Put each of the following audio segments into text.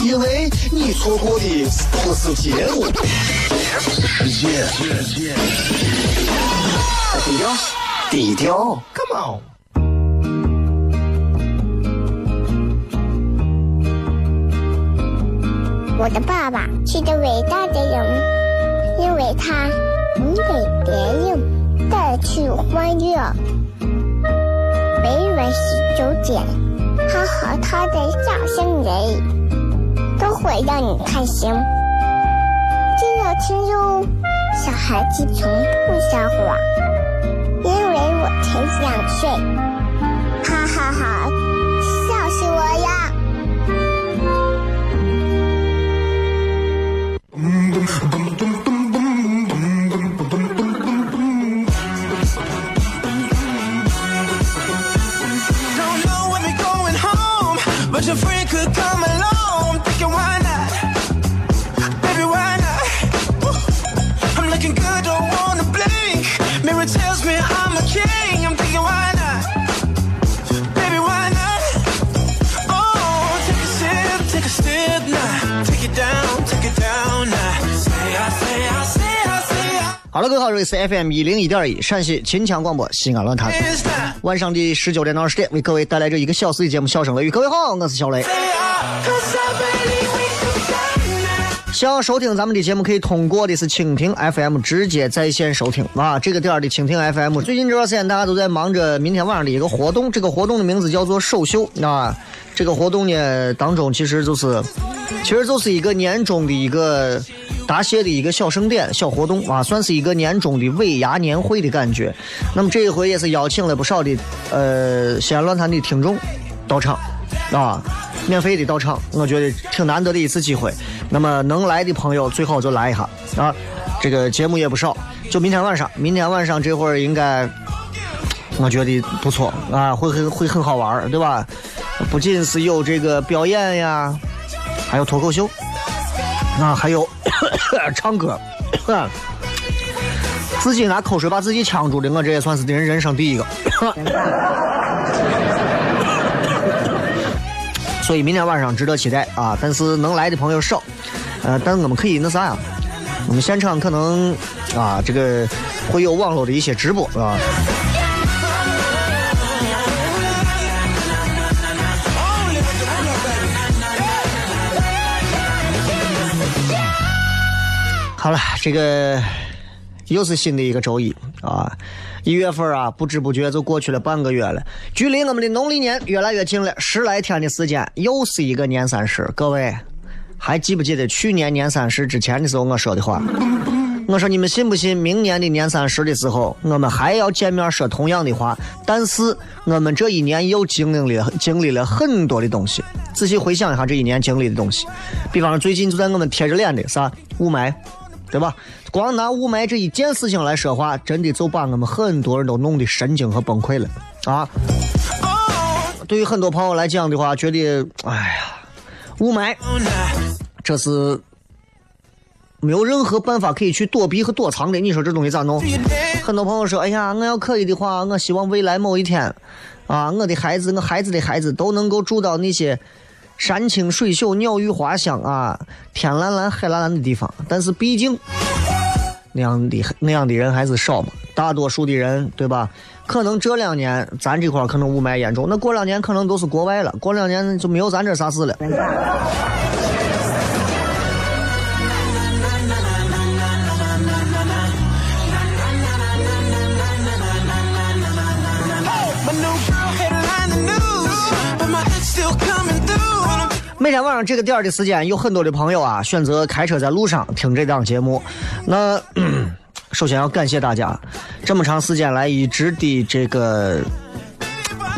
因为你错过的不是结果，低调，低调，Come on。我的爸爸是个伟大的人，因为他能给别人带去欢乐。每晚十九点，他和他的笑声人，都会让你开心。记得听哟，小孩子从不撒谎，因为我才两岁。哈哈哈，笑死我了！各位好，这里是 FM 一零一点一陕西秦腔广播西安论坛，晚上的十九点到二十点，为各位带来这一个小时的节目《笑声雷雨》。各位好，我是小雷。想要收听咱们的节目，可以通过的是蜻蜓 FM 直接在线收听啊。这个点儿的蜻蜓 FM，最近这段时间大家都在忙着明天晚上的一个活动，这个活动的名字叫做首秀啊。这个活动呢当中，其实就是，其实就是一个年终的一个答谢的一个小盛典、小活动啊，算是一个年终的尾牙年会的感觉。那么这一回也是邀请了不少的呃西安论坛的听众到场啊。免费的到场，我觉得挺难得的一次机会。那么能来的朋友最好就来一下啊！这个节目也不少，就明天晚上，明天晚上这会儿应该，我觉得不错啊，会很会很好玩，对吧？不仅是有这个表演呀，还有脱口秀啊，还有 唱歌，自己拿口水把自己呛住的，我这也算是人人生第一个。所以明天晚上值得期待啊！但是能来的朋友少，呃，但我们可以那啥呀？我们现场可能啊，这个会有网络的一些直播啊。好了，这个又是新的一个周一啊！一月份啊，不知不觉就过去了半个月了，距离我们的农历年越来越近了。十来天的时间，又是一个年三十。各位还记不记得去年年三十之前的时候我说的话？我说你们信不信？明年的年三十的时候，我们还要见面说同样的话。但是我们这一年又经历了经历了很多的东西。仔细回想一下这一年经历的东西，比方说最近就在我们贴着脸的啥雾霾。对吧？光拿雾霾这一件事情来说话，真的就把我们很多人都弄得神经和崩溃了啊！对于很多朋友来讲的话，觉得哎呀，雾霾这是没有任何办法可以去躲避和躲藏的。你说这东西咋弄？很多朋友说，哎呀，我要可以的话，我希望未来某一天，啊，我的孩子，我孩子的孩子都能够住到那些。山清水秀、鸟语花香啊，天蓝蓝、海蓝蓝的地方，但是毕竟那样的那样的人还是少嘛。大多数的人，对吧？可能这两年咱这块可能雾霾严重，那过两年可能都是国外了，过两年就没有咱这啥事了。每天晚上这个点儿的时间，有很多的朋友啊选择开车在路上听这档节目。那、首先要感谢大家这么长时间来一直的这个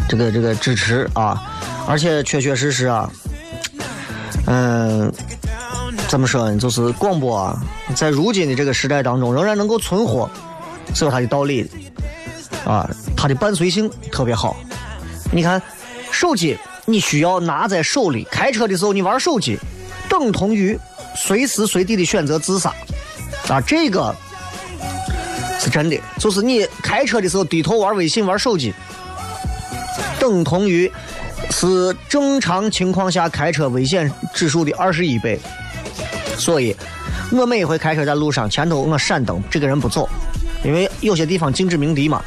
这个这个支持啊，而且确确实实啊，嗯，怎么说呢？就是广播啊，在如今的这个时代当中，仍然能够存活，是有它的道理的啊，它的伴随性特别好。你看，手机你需要拿在手里，开车的时候你玩手机，等同于随时随地的选择自杀啊，这个是真的。就是你开车的时候低头玩微信、玩手机，等同于是正常情况下开车危险指数的二十一倍。所以，我每回开车在路上，前头我闪灯，这个人不走，因为有些地方禁止鸣笛嘛。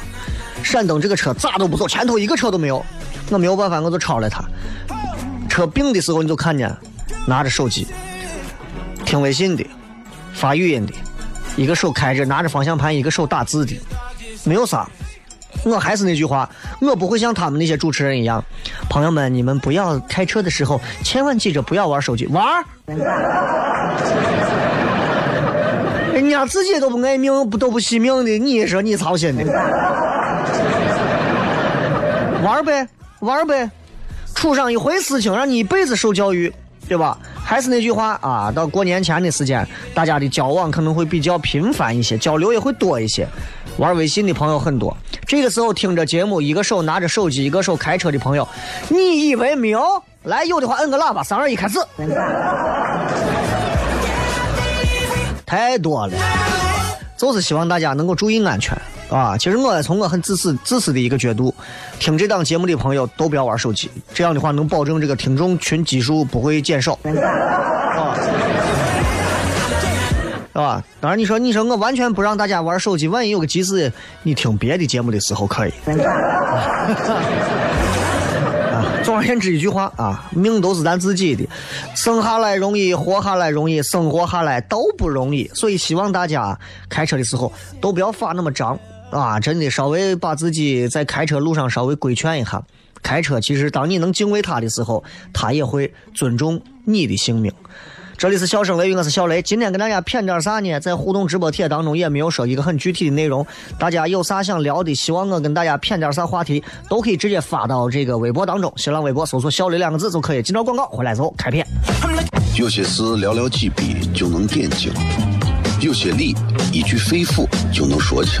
闪灯，这个车咋都不走，前头一个车都没有，我没有办法，我就超了他。车并的时候，你就看见拿着手机听微信的、发语音的，一个手开着拿着方向盘，一个手打字的，没有啥。我还是那句话，我不会像他们那些主持人一样。朋友们，你们不要开车的时候，千万记着不要玩手机，玩。人家自己都不爱命，不都不惜命的，你说你操心的？玩呗，玩呗，出上一回事情，让你一辈子受教育，对吧？还是那句话啊，到过年前的时间，大家的交往可能会比较频繁一些，交流也会多一些。玩微信的朋友很多，这个时候听着节目，一个手拿着手机，一个手开车的朋友，你以为没有？来，有的话摁个喇叭，三二一，开始。太多了，就是希望大家能够注意安全啊！其实我从我很自私、自私的一个角度，听这档节目的朋友都不要玩手机，这样的话能保证这个听众群基数不会减少，啊，是吧？当然，你说你说我完全不让大家玩手机，万一有个急事，你听别的节目的时候可以。啊总而言之一句话啊，命都是咱自己的，生下来容易，活下来容易，生活下来都不容易。所以希望大家开车的时候都不要发那么张啊，真的稍微把自己在开车路上稍微规劝一下。开车其实当你能敬畏他的时候，他也会尊重你的性命。这里是笑声雷雨，我是小雷。今天跟大家谝点啥呢？在互动直播帖当中也没有说一个很具体的内容。大家有啥想聊的，希望我跟大家谝点啥话题，都可以直接发到这个微博当中。新浪微博搜索“小雷”两个字就可以。进到广告回来之后开片。有些事寥寥几笔就能点睛，有些理一句肺腑就能说清，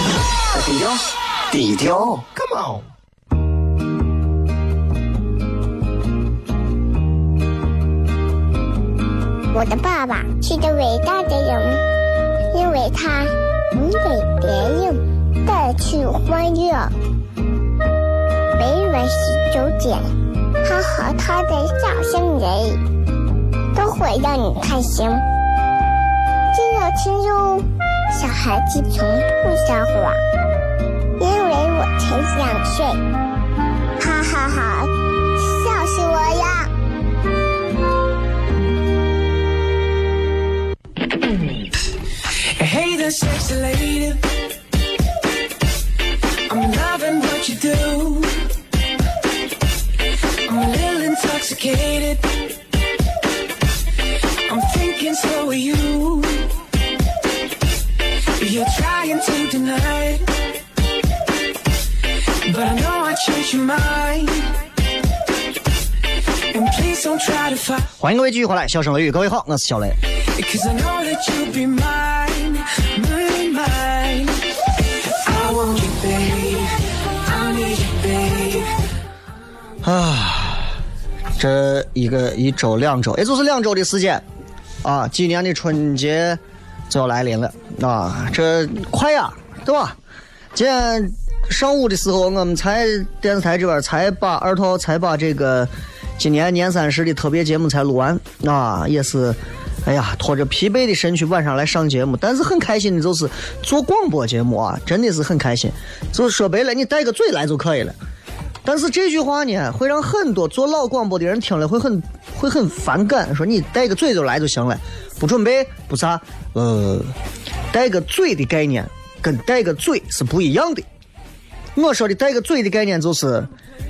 低调，低调，Come on。我的爸爸是个伟大的人，因为他能给别人带去欢乐。每晚十九点，他和他的笑声人，都会让你开心。记得听哟，小孩子从不撒谎，因为我才两岁。哈哈哈，笑死我呀。欢迎各位继续回来，笑声雷雨，各位好，我是小雷。啊，这一个一周两周，也就是两周的时间。啊，今年的春节就要来临了。啊，这快呀，对吧？今天上午的时候，我们才电视台这边才把二套才把这个今年年三十的特别节目才录完啊，也是。哎呀，拖着疲惫的身躯晚上来上节目，但是很开心的就是做广播节目啊，真的是很开心。就是说白了，你带个嘴来就可以了。但是这句话呢，会让很多做老广播的人听了会很会很反感，说你带个嘴就来就行了，不准备不啥，呃，带个嘴的概念跟带个嘴是不一样的。我说的带个嘴的概念就是，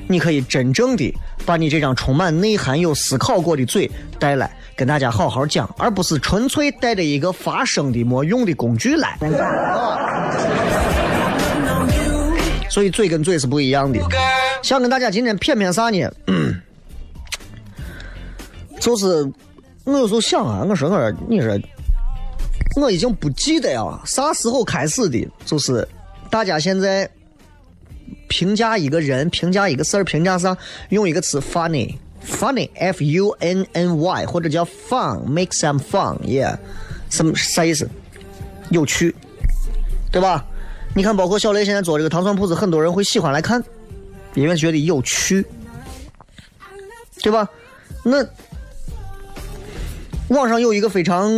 你可以真正的把你这张充满内涵、有思考过的嘴带来，跟大家好好讲，而不是纯粹带着一个发声的没用的工具来。所以嘴跟嘴是不一样的。想跟大家今天谝谝啥呢？就是我有时候想啊，我说我说你说，我已经不记得啊啥时候开始的，就是大家现在评价一个人、评价一个事儿、评价啥，用一个词 funny。funny，f u n n y，或者叫 fun，make some fun，yeah，什么啥意思？有趣，对吧？你看，包括小雷现在做这个糖蒜铺子，很多人会喜欢来看，因为觉得有趣，对吧？那网上有一个非常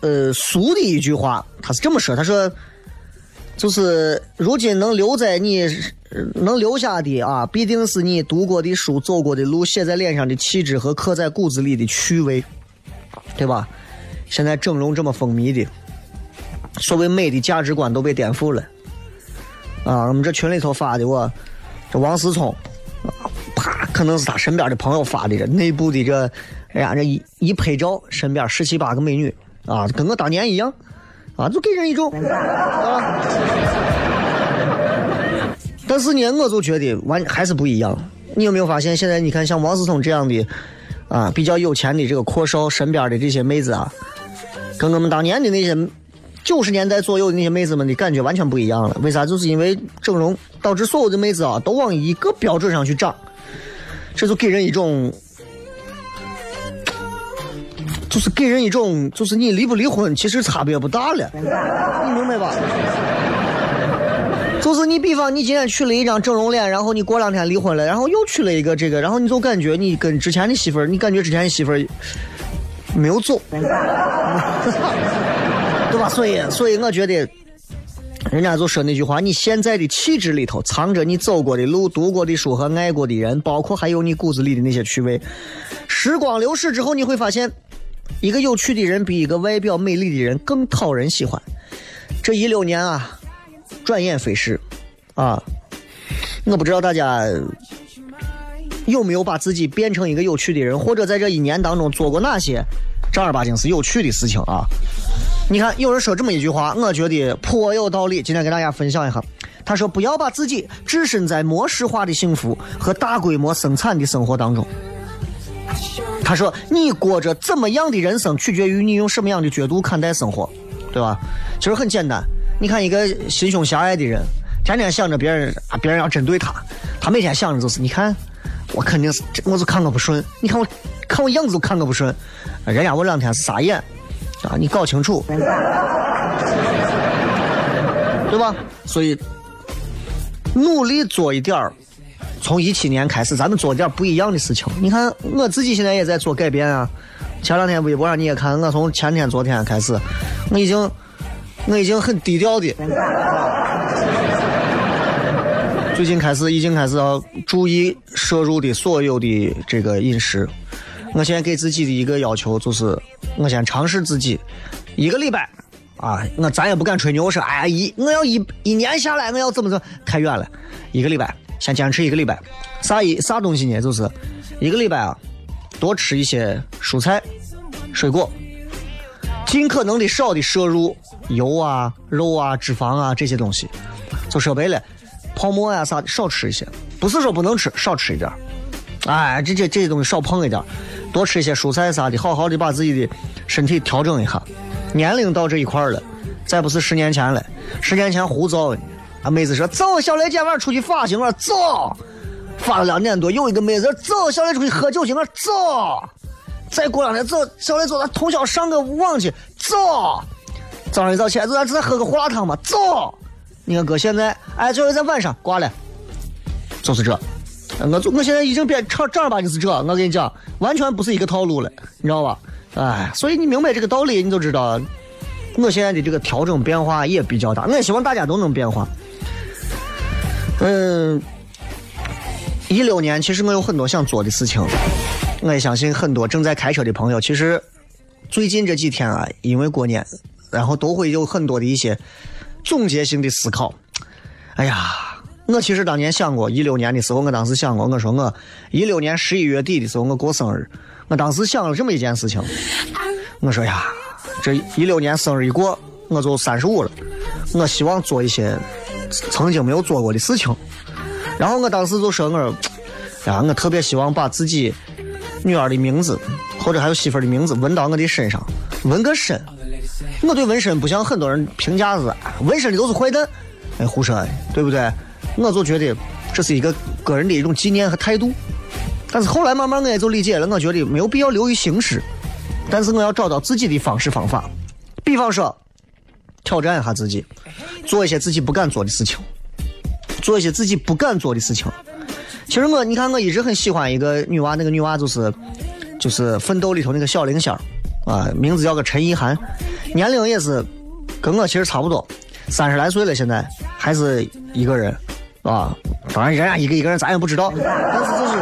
呃俗的一句话，他是这么说：他说，就是如今能留在你能留下的啊，必定是你读过的书、走过的路、写在脸上的气质和刻在骨子里的趣味，对吧？现在整容这么风靡的，所谓美的价值观都被颠覆了。啊，我们这群里头发的我，这王思聪，啪，可能是他身边的朋友发的这内部的这，哎呀，这一一拍照，身边十七八个美女，啊，跟我当年一样，啊，就给人一种，啊。但是呢，我就觉得完还是不一样。你有没有发现，现在你看像王思聪这样的，啊，比较有钱的这个阔少身边的这些妹子啊，跟我们当年的那些九十年代左右的那些妹子们的感觉完全不一样了。为啥？就是因为整容导致所有的妹子啊都往一个标准上去长，这就给人一种，就是给人一种，就是你离不离婚其实差别不大了，你明白吧？就是你，比方你今天娶了一张整容脸，然后你过两天离婚了，然后又娶了一个这个，然后你就感觉你跟之前的媳妇儿，你感觉之前的媳妇儿没有走，对吧？所以，所以我觉得，人家就说那句话：你现在的气质里头藏着你走过的路、读过的书和爱过的人，包括还有你骨子里的那些趣味。时光流逝之后，你会发现，一个有趣的人比一个外表美丽的人更讨人喜欢。这一六年啊，转眼飞逝，啊，我不知道大家有没有把自己变成一个有趣的人，或者在这一年当中做过哪些正儿八经是有趣的事情啊？你看，有人说这么一句话，我觉得颇有道理。今天跟大家分享一下，他说：“不要把自己置身在模式化的幸福和大规模生产的生活当中。”他说：“你过着怎么样的人生，取决于你用什么样的角度看待生活，对吧？其实很简单。你看一个心胸狭隘的人，天天想着别人啊，别人要针对他，他每天想着就是，你看我肯定是，我就看我不顺，你看我看我样子就看我不顺，人家我两天是傻眼啊，你搞清楚，对吧？所以努力做一点儿。”从一七年开始，咱们做点不一样的事情。你看，我自己现在也在做改变啊。前两天微博上你也看，我从前天、昨天开始，我已经，我已经很低调的。最近开始，已经开始要注意摄入的所有的这个饮食。我现在给自己的一个要求就是，我先尝试自己一个礼拜啊，我咱也不敢吹牛说，哎呀一我要一一年下来我要怎么怎太远了，一个礼拜。先坚持一个礼拜，啥一啥东西呢？就是一个礼拜啊，多吃一些蔬菜、水果，尽可能的少的摄入油啊、肉啊、脂肪啊这些东西。就说白了，泡沫呀、啥的少吃一些，不是说不能吃，少吃一点。哎，这这这些东西少碰一点，多吃一些蔬菜啥的，好好的把自己的身体调整一下。年龄到这一块了，再不是十年前了，十年前胡糟。啊，妹子说走，小雷今晚出去发型了，走。发了两点多，又一个妹子走，小雷出去喝酒去了，走。再过两天走，小雷走，咱通宵上个网去，走。早上一早起来，走，咱喝个胡辣汤吧，走。你看哥现在，哎，最后在晚上挂了，就是这。我我现在已经变正正儿八经是这，我跟你讲，完全不是一个套路了，你知道吧？哎，所以你明白这个道理，你就知道，我现在的这个调整变化也比较大。我也希望大家都能变化。嗯，一六年其实我有很多想做的事情，我也相信很多正在开车的朋友，其实最近这几天啊，因为过年，然后都会有很多的一些总结性的思考。哎呀，我其实当年想过，一六年的时候，我当时想过，我说我一六年十一月底的时候我过生日，我当时想了这么一件事情，我说呀，这一六年生日一过，我就三十五了，我希望做一些曾经没有做过的事情。然后我当时就说我，呀，我特别希望把自己女儿的名字或者还有媳妇的名字纹到我的身上，纹个身。我对纹身不像很多人评价是纹身的都是坏蛋，哎，胡说，对不对？我就觉得这是一个个人的一种纪念和态度。但是后来慢慢我也就理解了，我觉得没有必要流于形式，但是我要找到自己的方式方法。比方说，挑战一下自己，做一些自己不敢做的事情。做一些自己不敢做的事情。其实我，你看，我一直很喜欢一个女娃，那个女娃就是，就是《奋斗》里头那个小灵仙啊，名字叫个陈意涵，年龄也是跟我其实差不多，三十来岁了，现在还是一个人，啊，当然人家一个一个人咱也不知道，但是就是，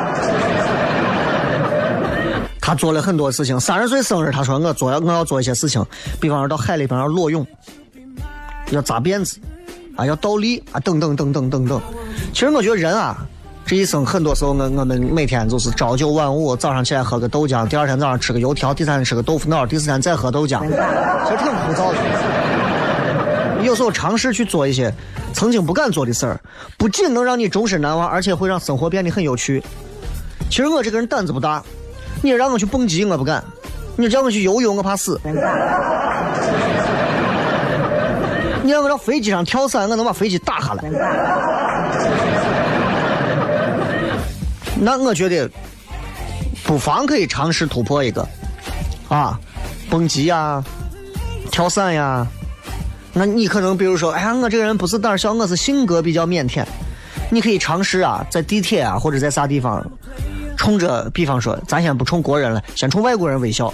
他做了很多事情。三十岁生日，他说我做我要做一些事情，比方说到海里边要裸泳，要扎辫子。啊，要倒立啊，等等等等等等。其实我觉得人啊，这一生很多时候，我我们每天就是朝九晚五，早上起来喝个豆浆，第二天早上吃个油条，第三天吃个豆腐脑，第四天再喝豆浆，其实挺枯燥的。有时候尝试去做一些曾经不敢做的事儿，不仅能让你终身难忘，而且会让生活变得很有趣。其实我这个人胆子不大，你让我去蹦极我不敢，你叫我去游泳我怕死。你让我到飞机上跳伞，我能把飞机打下来。那我觉得不妨可以尝试突破一个啊，蹦极呀，跳伞呀。那你可能比如说，哎呀，我这个人不是胆小，我是性格比较腼腆。你可以尝试啊，在地铁啊或者在啥地方，冲着，比方说，咱先不冲国人了，先冲外国人微笑。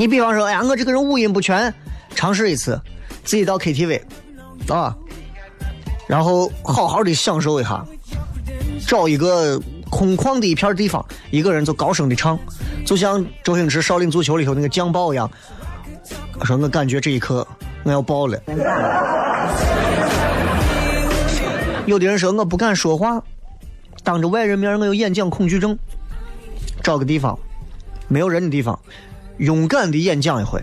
你比方说，哎呀，我这个人五音不全，尝试一次，自己到 KTV，啊，然后好好的享受一下，找一个空旷的一片地方，一个人就高声的唱，就像周星驰《少林足球》里头那个酱爆一样。我说我感觉这一刻我要爆了。有的人说我不敢说话，当着外人面我有演讲恐惧症，找个地方，没有人的地方。勇敢的演讲一回，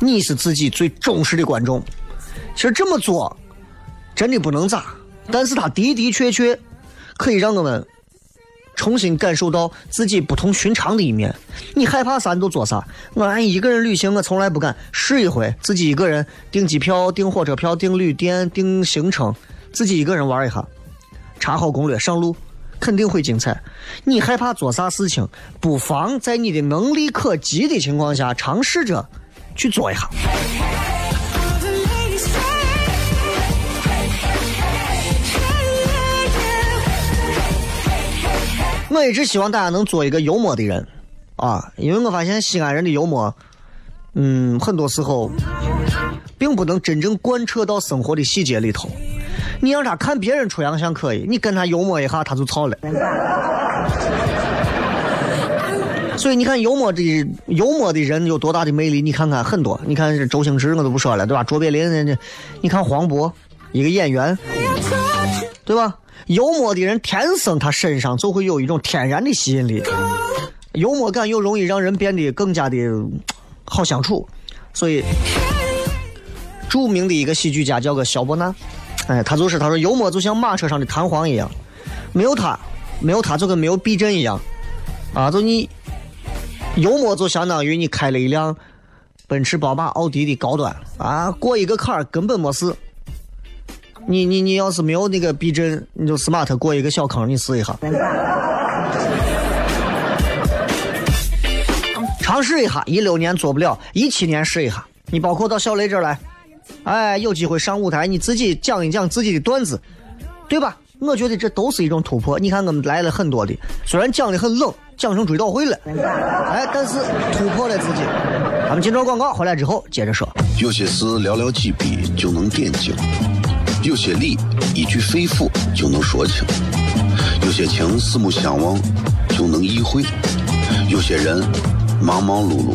你是自己最忠实的观众。其实这么做真的不能咋，但是他的的确确可以让我们重新感受到自己不同寻常的一面。你害怕啥你就做啥。我俺一个人旅行我从来不敢，试一回自己一个人订机票、订火车票、订旅店、订行程，自己一个人玩一下，查好攻略上路。肯定会精彩。你害怕做啥事情，不妨在你的能力可及的情况下，尝试着去做一下。我一直希望大家能做一个幽默的人啊，因为我发现西安人的幽默，嗯，很多时候并不能真正贯彻到生活的细节里头。你让他看别人出洋相可以，你跟他幽默一下他就操了。所以你看幽默的幽默的人有多大的魅力？你看看很多，你看周星驰我都不说了，对吧？卓别林人家，你看黄渤一个演员，对吧？幽默的人天生他身上就会有一种天然的吸引力，幽默感又容易让人变得更加的好相处。所以著名的一个喜剧家叫个萧伯纳。哎，他就是他说油膜就像马车上的弹簧一样，没有它，没有它就跟没有避震一样，啊，就你油膜就相当于你开了一辆奔驰、宝马、奥迪的高端啊，过一个坎儿根本没事。你你你要是没有那个避震，你就 smart 过一个小坑，你试一下，尝试一下，一六年做不了，一七年试一下，你包括到小雷这儿来。哎，有机会上舞台，你自己讲一讲自己的段子，对吧？我觉得这都是一种突破。你看，我们来了很多的，虽然讲的很冷，讲成追悼会了，哎，但是突破了自己。咱们进段广告，回来之后接着说。有些事寥寥几笔就能点睛，有些理一句肺腑就能说清，有些情四目相望就能意会，有些人忙忙碌碌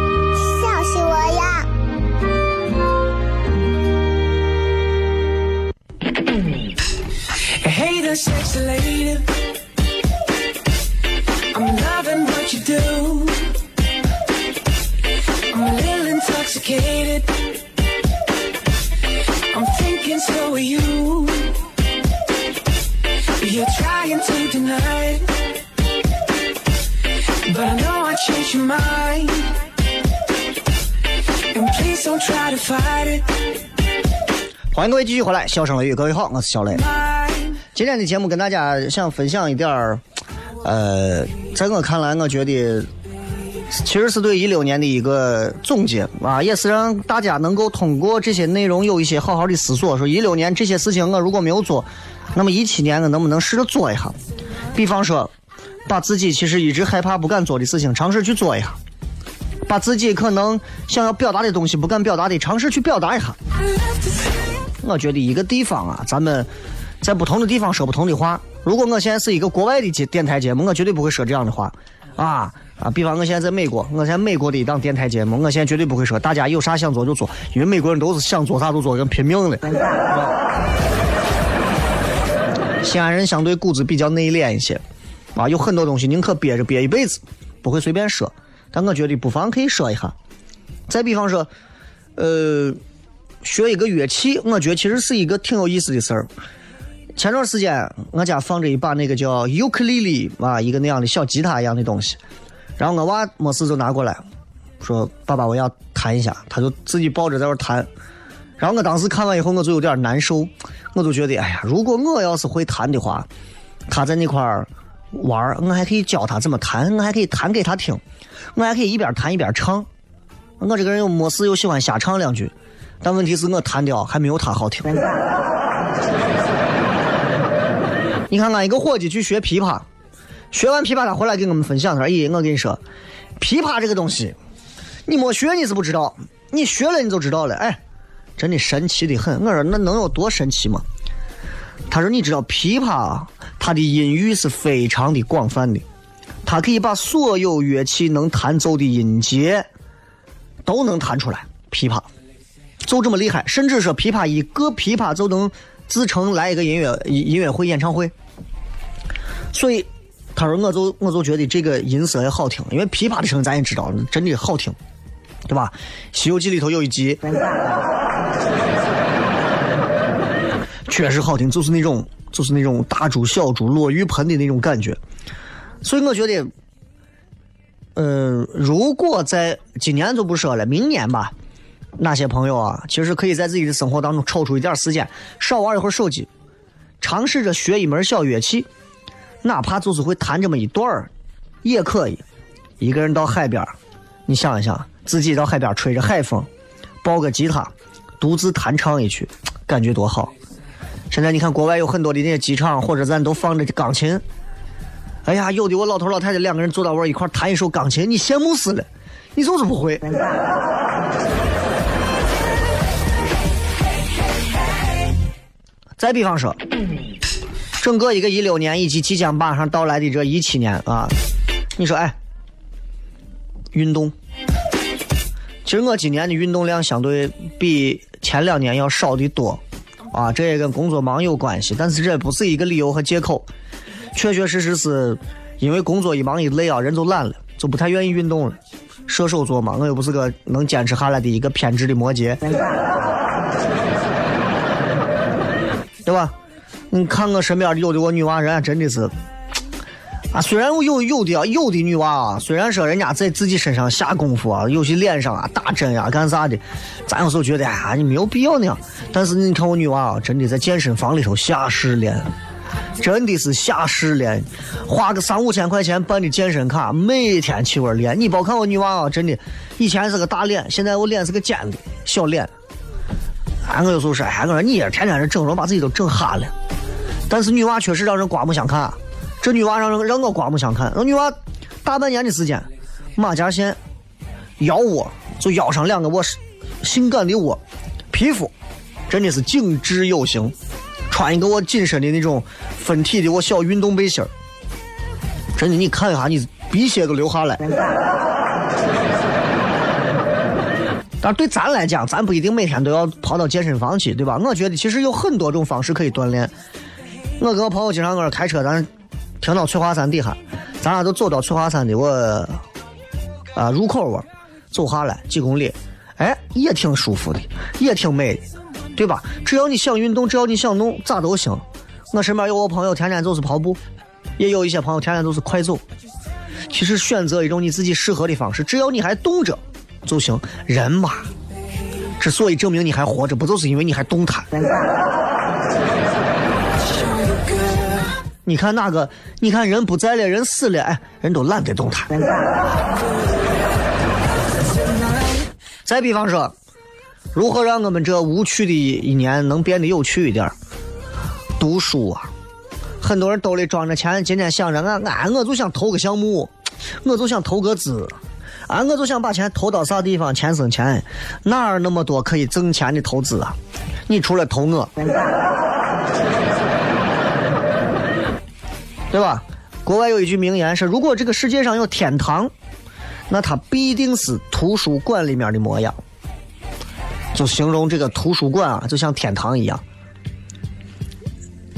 Hey there, sexy lady. I'm loving what you do. I'm a little intoxicated. I'm thinking so are you. You're trying to deny it. But I know I changed your mind. And please don't try to fight it. 欢迎各位继续回来，笑声雷雨，各位好，我是小雷。 今天的节目跟大家想分享一点儿，呃，在我看来，我觉得其实是对一六年的一个总结啊，也是让大家能够通过这些内容有一些好好的思索，说一六年这些事情我如果没有做，那么一七年我能不能试着做一下？比方说，把自己其实一直害怕不敢做的事情尝试去做一下，把自己可能想要表达的东西不敢表达的尝试去表达一下。我觉得一个地方啊，咱们在不同的地方说不同的话。如果我现在是一个国外的节电台节目，我绝对不会说这样的话啊啊！比方我现在在美国，我现在美国的一档电台节目，我现在绝对不会说大家有啥想做就做，因为美国人都是想做啥就做，跟拼命的。西安人相对骨子比较内敛一些，啊，有很多东西宁可憋着憋一辈子，不会随便说。但我觉得不妨可以说一下。再比方说，呃，学一个乐器，我觉得其实是一个挺有意思的事儿。前段时间我家放着一把那个叫尤克里里啊，一个那样的小吉他一样的东西，然后我娃没事就拿过来，说：“爸爸，我要弹一下。”他就自己抱着在那弹。然后我当时看完以后，我就有点难受，我就觉得，哎呀，如果我要是会弹的话，他在那块儿玩，我还可以教他怎么弹，我还可以弹给他听，我还可以一边弹一边唱。我这个人又没事又喜欢瞎唱两句，但问题是我弹的还没有他好听。你看看一个伙计去学琵琶，学完琵琶他回来给我们分享，他说：“咦，我跟你说，琵琶这个东西，你没学你是不知道，你学了你就知道了。哎，真的神奇的很。我说那能有多神奇吗？他说你知道琵琶它的音域是非常的广泛的，它可以把所有乐器能弹奏的音节都能弹出来。琵琶就这么厉害，甚至说琵琶一个琵琶就能自成来一个音乐音乐会演唱会。所以他说我就我就觉得这个音色也好听，因为琵琶的声音咱也知道，真的好听，对吧？《西游记》里头有一集，确实好听，就是那种就是那种大珠小珠落玉盆的那种感觉。所以我觉得，嗯、如果在今年就不说了，明年吧，哪些朋友啊，其实可以在自己的生活当中抽出一点时间，少玩一会儿手机，尝试着学一门小乐器，哪怕就是会弹这么一段儿，也可以。一个人到海边，你想一想，自己到海边吹着海风，抱个吉他，独自弹唱一曲，感觉多好。现在你看国外有很多的那些机场或者咱都放着钢琴，哎呀，有的我老头老太太两个人坐到位儿一块弹一首钢琴，你羡慕死了，你就是不会。再比方说，整个一个一六年以及即将马上到来的这一七年啊，你说哎，运动，其实我今年的运动量相对比前两年要少的多啊，这也跟工作忙有关系，但是这不是一个理由和借口，确确实实是因为工作一忙一累啊，人就懒了，就不太愿意运动了。射手座嘛，我又不是个能坚持下来的一个偏执的摩羯，对吧？你看我身边有的我女娃人家，真的是。啊，虽然我有有的啊，有的女娃啊，虽然说人家在自己身上下功夫啊，有些脸上啊打针呀干啥的，咱有时候觉得啊，你没有必要那样。但是你看我女娃啊，真的在健身房里头下势练，真的是下势练，花个三五千块钱办的健身卡，每天去玩练。你别看我女娃啊，真的，以前是个大脸，现在我脸是个尖的小脸。哎，我有时候说，哎，我说你也天天这整容，把自己都整哈了。但是女娃确实让人刮目相看。这女娃让人让我刮目相看。那女娃大半年的时间，马甲线、腰窝，就腰上两个窝，性感的窝，皮肤真的是精致有型。穿一个我紧身的那种分体的我小运动背心儿，真的你看一下，你鼻血都流下来。但对咱来讲，咱不一定每天都要跑到健身房去，对吧？我觉得其实有很多种方式可以锻炼。我跟我朋友经常搁那开车，咱。停到翠华山底下，咱俩都走到翠华山的我啊入口窝，走下来几公里，哎，也挺舒服的，也挺美的，对吧？只要你想运动，只要你想弄，咋都行。我身边有我朋友天天就是跑步，也有一些朋友天天都是快走。其实选择一种你自己适合的方式，只要你还动着就行。人嘛，之所以证明你还活着，不就是因为你还动弹？你看哪个？你看人不在了，人死了，哎，人都懒得动弹。再比方说，如何让我们这无趣的一年能变得有趣一点？读书啊！很多人兜里装着钱，今天想着俺俺我就想投个项目，我就想投个资，啊，我就想把钱投到啥地方，钱生钱，哪儿那么多可以挣钱的投资啊？你除了投我。对吧？国外有一句名言是：如果这个世界上有天堂，那它必定是图书馆里面的模样。就形容这个图书馆啊，就像天堂一样。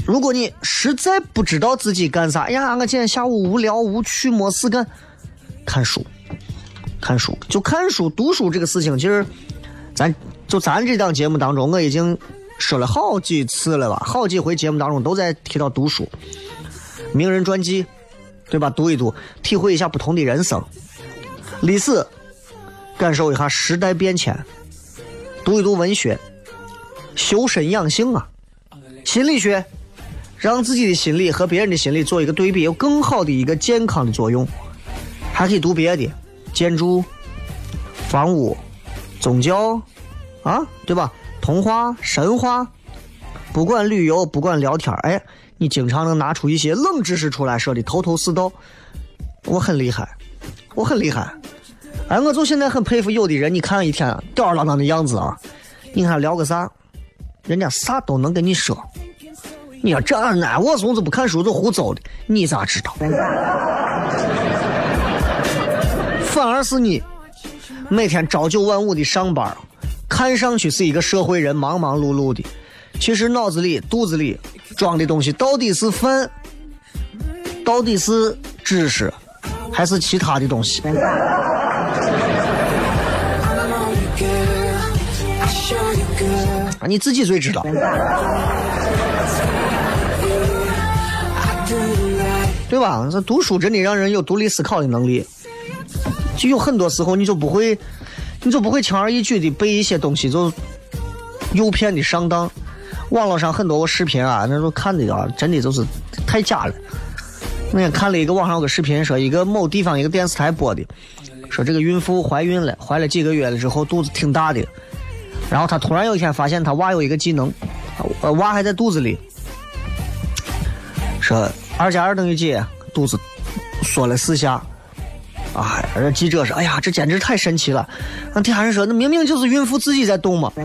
如果你实在不知道自己干啥，哎呀，我今天下午无聊无趣没事干，看书，看书就看书读书这个事情，其实咱就咱这档节目当中，我已经说了好几次了吧，好几回节目当中都在提到读书。名人传记，对吧？读一读，体会一下不同的人生；历史，感受一下时代变迁；读一读文学，修身养性啊；心理学，让自己的心理和别人的心理做一个对比，有更好的一个健康的作用。还可以读别的，建筑、房屋、宗教，啊，对吧？童话、神话，不管旅游，不管聊天，哎。你经常能拿出一些冷知识出来，说的头头是道，我很厉害，我很厉害。哎，我就现在很佩服有的人，你看一天吊儿郎当的样子啊，你看聊个啥，人家啥都能跟你说。你要这那，我孙子不看书就胡诌的，你咋知道？反而是你每天朝九晚五的上班，看上去是一个社会人，忙忙碌碌的，其实脑子里、肚子里。装的东西到底是饭，到底是知识，还是其他的东西？你自己最知道，对吧？这读书真的让人有独立思考的能力，就有很多时候你就不会，你就不会轻而易举的被一些东西就诱骗的上当。网络上很多个视频啊，那时候看的啊，真的就是太假了。那天看了一个网上有个视频，说一个某地方一个电视台播的，说这个孕妇怀孕了，怀了几个月了之后肚子挺大的，然后她突然有一天发现她娃有一个技能，呃娃还在肚子里，说二加二等于几？肚子缩了四下。啊，这记者说，哎呀，这简直太神奇了。那底下人说，那明明就是孕妇自己在动嘛。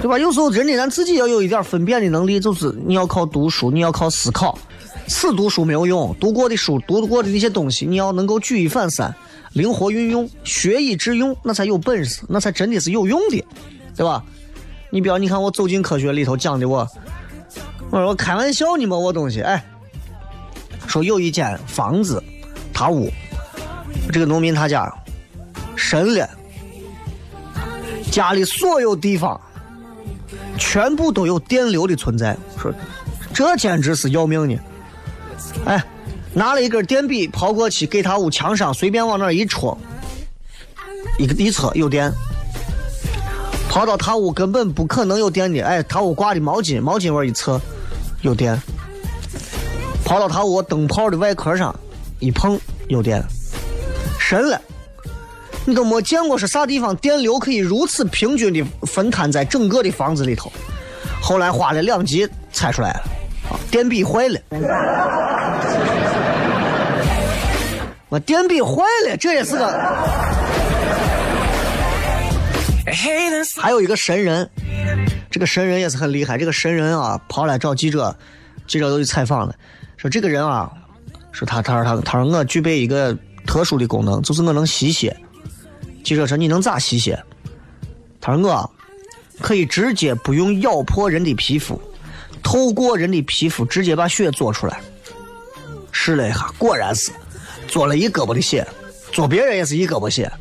对吧？有时候真的，咱自己要有一点分辨的能力，就是你要靠读书，你要靠思考。死读书没有用，读过的书、读过的那些东西，你要能够举一反三，灵活运用，学以致用，那才有本事，那才真的是有用的，对吧？你比如你看我走进科学里头讲的我，我说我开玩笑呢嘛，我东西哎，说有一间房子，他屋，这个农民他家神了，家里所有地方全部都有电流的存在，说这简直是要命呢！哎，拿了一根电笔跑过去给他屋墙上随便往那一戳，一个一测有电。跑到他屋根本不可能有电的，哎，他屋挂的毛巾，毛巾往一测有电。跑到他屋灯泡的外壳上一碰有电，神了！你都没见过是啥地方电流可以如此平均的分摊在整个的房子里头。后来花了两集猜出来了，电笔坏了。我电笔坏了，这也是个。还有一个神人，这个神人也是很厉害。这个神人啊，跑来找记者，记者都去采访了，说这个人啊，说他他说他他说我具备一个特殊的功能，就是我能吸血。记者说你能咋吸血？他说我可以直接不用咬破人的皮肤，透过人的皮肤直接把血做出来。试了一下，果然是做了一胳膊的血，做别人也是一胳膊血。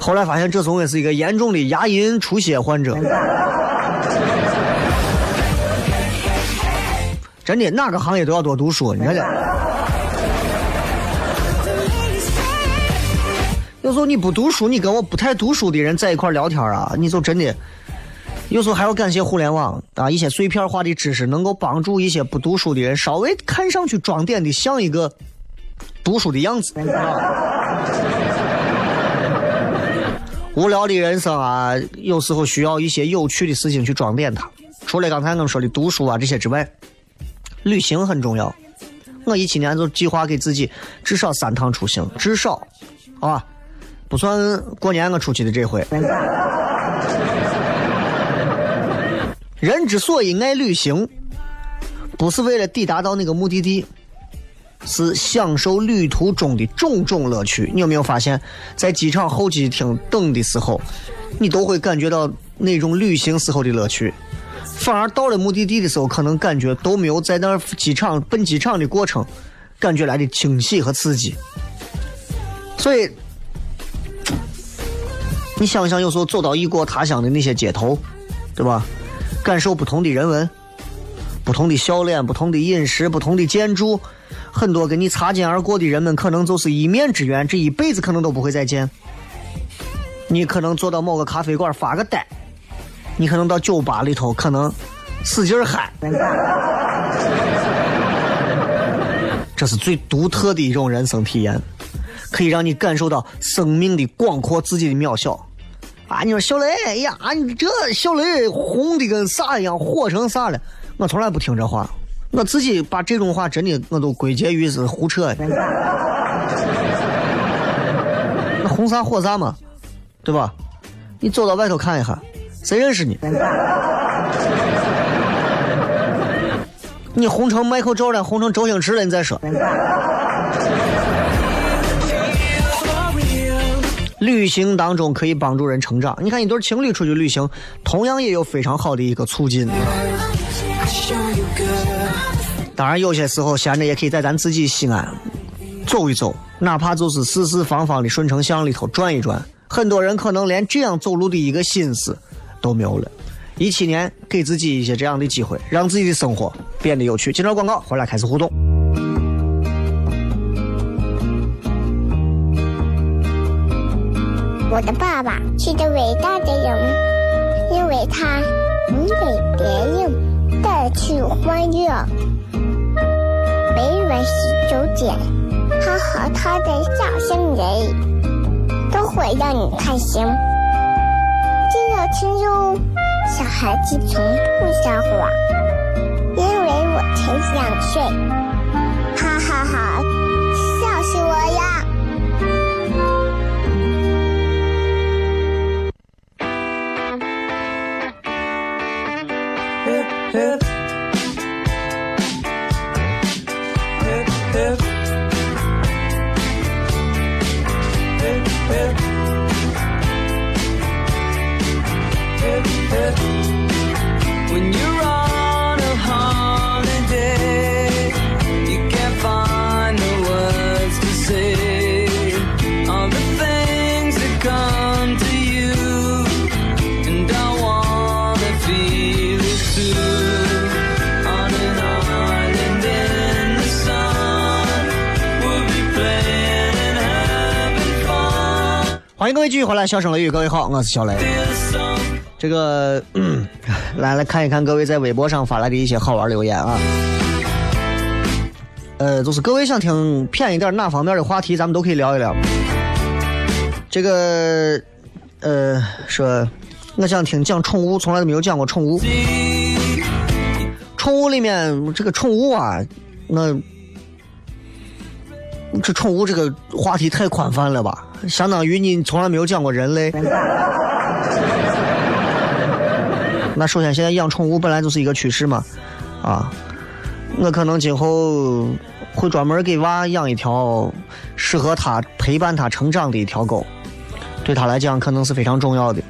后来发现这总也是一个严重的牙龈出血患者。真的，哪个行业都要多读书，你看这。有时候你不读书，你跟我不太读书的人在一块聊天啊，你就真的有时候还要感谢互联网啊，一些碎片化的知识能够帮助一些不读书的人稍微看上去装点的像一个读书的样子。无聊的人生啊，有时候需要一些有趣的事情去装点它。除了刚才我们说的读书啊这些之外，旅行很重要。我一七年就计划给自己至少三趟出行，至少，啊，不算过年我出去的这回。人之所以爱旅行，不是为了抵达到那个目的地。是享受旅途中的种种乐趣。你有没有发现，在机场候机厅等的时候，你都会感觉到那种旅行时候的乐趣，反而到了目的地的时候，可能感觉都没有在那儿机场奔机场的过程感觉来的惊喜和刺激。所以，你想想，有时候走到异国他乡的那些街头，对吧？感受不同的人文，不同的笑脸，不同的饮食，不同的建筑。很多跟你擦肩而过的人们，可能就是一面之缘，这一辈子可能都不会再见。你可能坐到某个咖啡馆发个呆，你可能到酒吧里头可能使劲嗨，这是最独特的一种人生体验，可以让你感受到生命的广阔，自己的渺小。啊，你说小雷，哎呀，你这小雷红的跟啥一样，火成啥了？我从来不听这话。我自己把这种话真的我都归结于是胡扯。那红啥火啥嘛，对吧？你走到外头看一下，谁认识你？你红成迈克尔了，红成周星驰了，你再说。旅行当中可以帮助人成长。你看一对情侣出去旅行，同样也有非常好的一个促进。当然，有些时候闲着也可以在咱自己西安走一走，哪怕就是四四方方的顺城巷里头转一转。很多人可能连这样走路的一个心思都没有了。一七年给自己一些这样的机会，让自己的生活变得有趣。接着广告，回来开始互动。我的爸爸是个伟大的人，因为他能给别人带去欢乐。每晚十九点，他和他的笑声人，都会让你开心。亲哟，小孩子从不撒谎，因为我才两岁。哈哈哈，笑死我了！续回来，笑声雷雨，各位好，我是小雷。这个，嗯，来来看一看各位在微博上发来的一些好玩留言啊。呃，就是各位想听偏一点哪方面的话题，咱们都可以聊一聊。这个，呃，说我想听讲宠物，从来都没有讲过宠物。宠物里面这个宠物啊，那这宠物这个话题太宽泛了吧？相当于你从来没有讲过人类。那首先，现在养宠物本来就是一个趋势嘛，啊，我可能今后会专门给娃养一条适合他陪伴他成长的一条狗，对他来讲可能是非常重要的，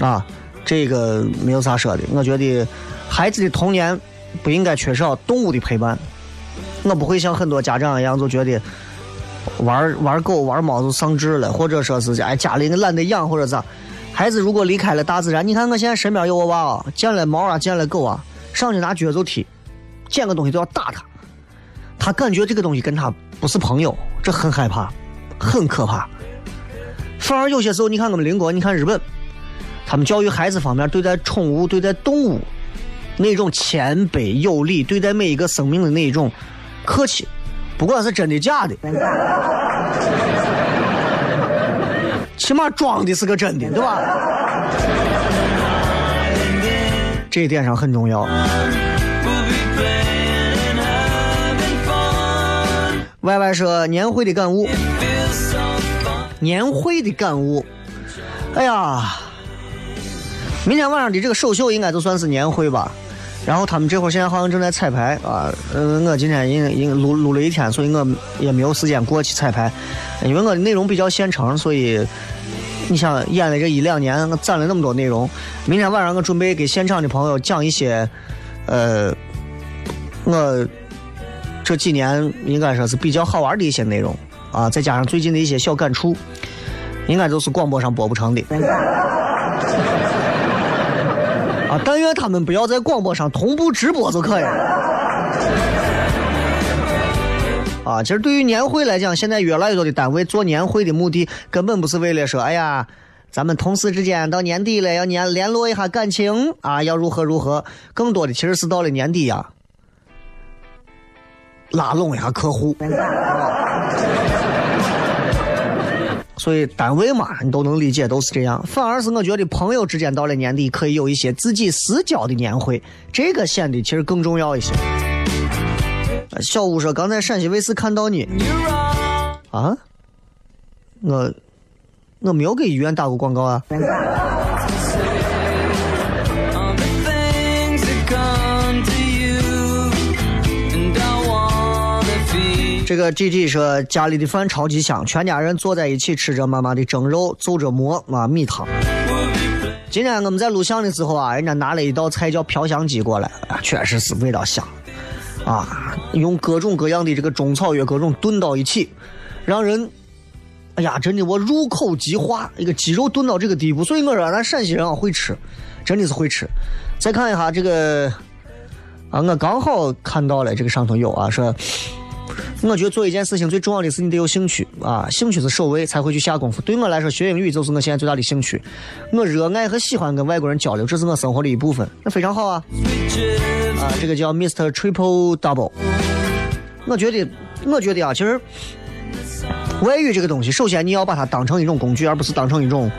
啊，这个没有啥说的。我觉得孩子的童年不应该缺少动物的陪伴，我不会像很多家长一样就觉得。玩玩狗玩猫就丧志了，或者说是哎家里懒得养或者咋，孩子如果离开了大自然，你看我现在身边有我娃啊，见了猫啊，见了狗啊，上去拿撅就踢，见个东西都要打他，他感觉这个东西跟他不是朋友，这很害怕，很可怕。反而有些时候，你看我们邻国，你看日本，他们教育孩子方面对待宠物、对待动物那种谦卑有礼，对待每一个生命的那一种客气，不管是真的假的。起码装的是个真的，对吧？这一点上很重要。We'll be playing and having fun. Y Y 说年会的感悟，年会的感悟。哎呀，明天晚上的这个首秀应该就算是年会吧。然后他们这会儿现在好像正在彩排啊，嗯，我今天因因录录了一天，所以我也没有时间过去彩排，因为我的内容比较现成，所以你想演了这一两年，我攒了那么多内容，明天晚上我准备给现场的朋友讲一些，呃，我这几年应该说是比较好玩的一些内容啊，再加上最近的一些小感触，应该都是广播上播不成的。啊，但愿他们不要在广播上同步直播就可以了。啊，其实对于年会来讲，现在越来越多的单位做年会的目的，根本不是为了说，哎呀，咱们同事之间到年底了要联联络一下感情啊，要如何如何，更多的其实是到了年底呀、拉拢一下客户。所以单位嘛，你都能理解，都是这样。反而是我觉得朋友之间到了年底，可以有一些自己私交的年会，这个显得其实更重要一些。呃小吴说：“刚才陕西卫视看到你啊，我我没有给医院打过广告啊。这个 G G 说家里的饭超级香，全家人坐在一起吃着妈妈的蒸肉，走着馍啊米汤。今天我们在录像的时候啊，人家拿了一道菜叫飘香鸡过来，啊，确实是味道香，啊，用各种各样的这个中草药各种炖到一起，让人，哎呀，真的我入口即化，一个鸡肉炖到这个地步，所以我说咱陕西人啊会吃，真的是会吃。再看一下这个，啊，我刚好看到了这个上头有啊，说。我觉得做一件事情最重要的是你得有兴趣啊，兴趣是首位，才会去下功夫。对我来说，学英语就是我现在最大的兴趣。我热爱和喜欢跟外国人交流，这是我生活的一部分，那非常好啊。啊，这个叫 Mr. Triple Double。我觉得，我觉得啊，其实外语这个东西，首先你要把它当成一种工具，而不是当成一种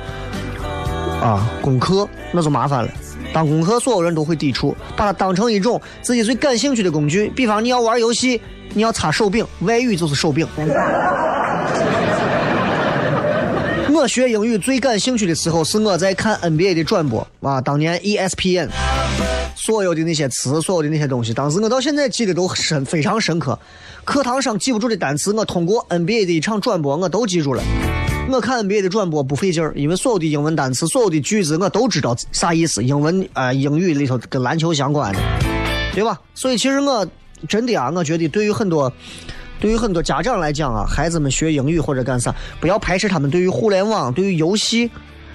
啊功课，那就麻烦了。当功课，所有人都会抵触；把它当成一种自己最感兴趣的工具，比方你要玩游戏，你要擦手柄，外语就是手柄。我学英语最感兴趣的时候是我在看 NBA 的转播啊，当年 ESPN 所有的那些词，所有的那些东西，当时我到现在记得都深非常深刻。课堂上记不住的单词，我通过 NBA 的一场转播，我都记住了。我看 NBA 的转播不费劲儿，因为所有的英文单词、所有的句子我都知道啥意思，英文啊、英语里头跟篮球相关的，对吧？所以其实我真的啊，我觉得对于很多对于很多家长来讲啊，孩子们学英语或者干啥，不要排斥他们对于互联网、对于游戏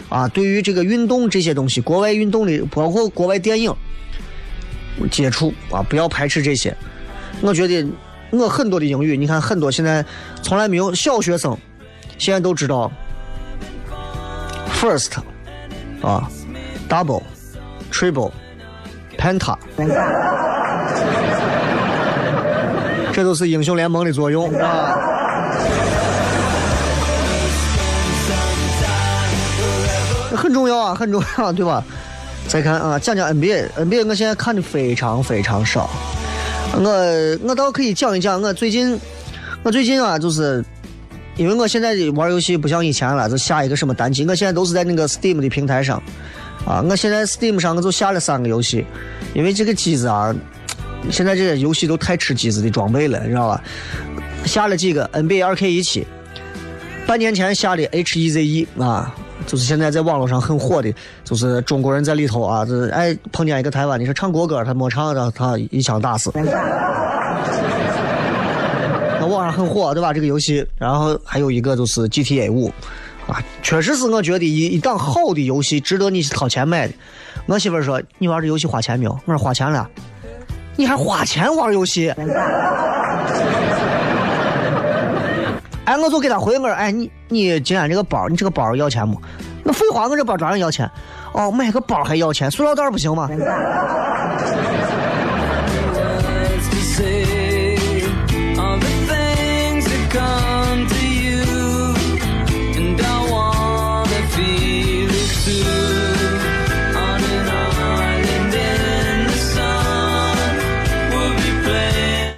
啊、对于这个运动这些东西，国外运动的，包括国外电影接触啊，不要排斥这些。我觉得我很多的英语，你看很多现在从来没有小学生，现在都知道 first 啊，double、triple、penta，这都是英雄联盟的作用啊。很重要啊，很重要，对吧？再看啊，讲讲 NBA，NBA 我现在看的非常非常少。我我倒可以讲一讲，我最近我最近啊，就是因为我现在玩游戏不像以前了，就下一个什么单机，我现在都是在那个 Steam 的平台上啊。我现在 Steam 上我就下了三个游戏，因为这个机子啊，现在这些游戏都太吃机子的装备了，你知道吧？下了几个 NBA 2K17，半年前下的 H E Z E 啊。就是现在在网络上很火的，就是中国人在里头啊，就是哎碰见一个台湾的是唱国歌，他没唱，然后他一枪打死。那网上很火，对吧？这个游戏，然后还有一个就是 GTA 五，啊，确实是我觉得一一档好的游戏，值得你掏钱买的。我媳妇说：“你玩这游戏花钱没有？”我说：“花钱了。”你还花钱玩游戏？哎，我就给他回我说，哎，你你今天这个包，你这个包要钱不？那废话，我这包当然要钱。哦，买个包还要钱，塑料袋不行吗？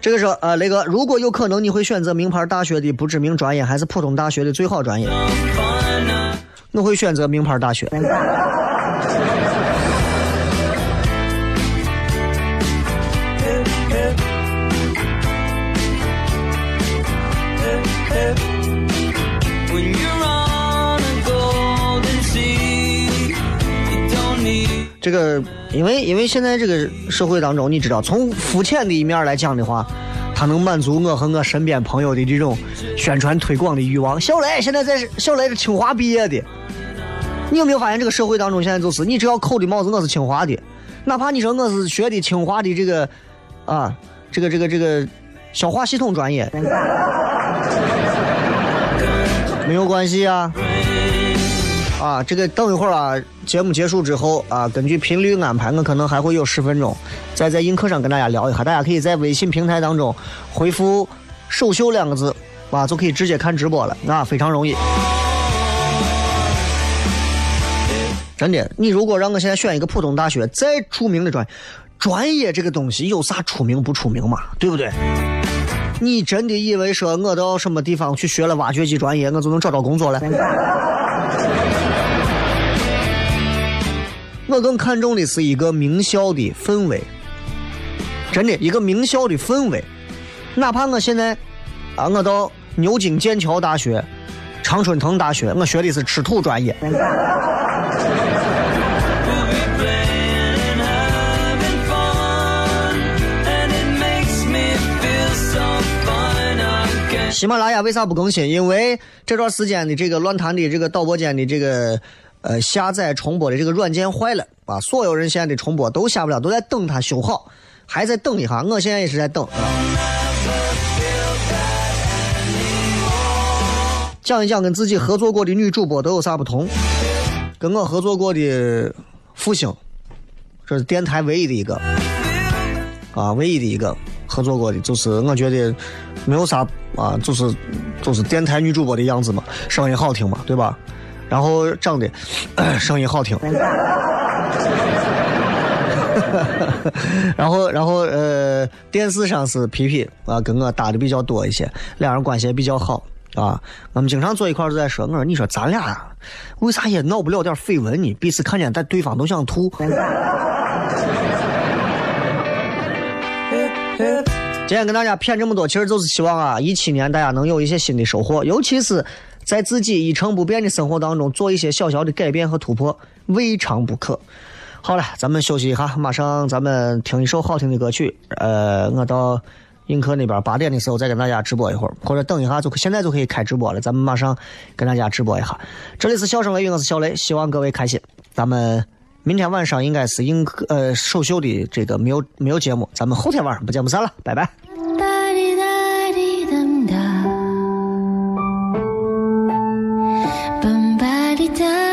这个时候，呃，雷哥，如果有可能，你会选择名牌大学的不知名专业，还是普通大学的最好专业？我会选择名牌大学。这个，因为因为现在这个社会当中，你知道，从肤浅的一面来讲的话，它能满足我和我身边朋友的这种宣传推广的欲望。小雷现在在小雷是清华毕业的，你有没有发现这个社会当中现在就是，你只要扣的帽子我是清华的，哪怕你说我是学的清华的这个啊，这个这个这个消化系统专业，没有关系啊。啊，这个等一会儿啊，节目结束之后啊，根据频率安排，我可能还会有十分钟，再在映客上跟大家聊一下。大家可以在微信平台当中回复“首秀”两个字，啊，就可以直接看直播了，啊，非常容易。真的，你如果让我现在选一个普通大学再出名的专业，专业这个东西有啥出名不出名嘛？对不对？你真的以为说我到什么地方去学了挖掘机专业，我就能找到工作了？我更看重的是一个名校的氛围，真的一个名校的氛围。哪怕我现在啊，我到牛津、剑桥大学、常春藤大学，我学的是吃土专业，喜马拉雅为啥不更新？因为这段时间的这个论坛的这个导播间的这个呃下载重播的这个软件坏了啊，所有人现在的重播都下不了，都在等它修好，还在等一下。我现在也是在等。讲一讲跟自己合作过的女主播都有啥不同？跟我合作过的复兴，这是电台唯一的一个啊，唯一的一个合作过的，就是我觉得没有啥啊，就是就是电台女主播的样子嘛，声音好听嘛，对吧？然后长得声音好听，然后然后呃，电视上是皮皮啊，跟我搭的比较多一些，两人关系也比较好啊。我们经常坐一块儿都在说，我说你说咱俩为啥也闹不了点绯闻呢？彼此看见但对方都想吐。今天跟大家谝这么多，其实就是希望啊，一七年大家能有一些新的收获，尤其是在自己一成不变的生活当中做一些小小的改变和突破，未尝不可。好了，咱们休息一下，马上咱们听一首好听的歌曲。呃，我到映客那边八点的时候再跟大家直播一会儿，或者等一下就现在就可以开直播了。咱们马上跟大家直播一下。这里是笑声雷雨，我是小雷，希望各位开心。咱们明天晚上应该是映客呃首秀的这个没有没有节目，咱们后天晚上不见不散了，拜拜。吧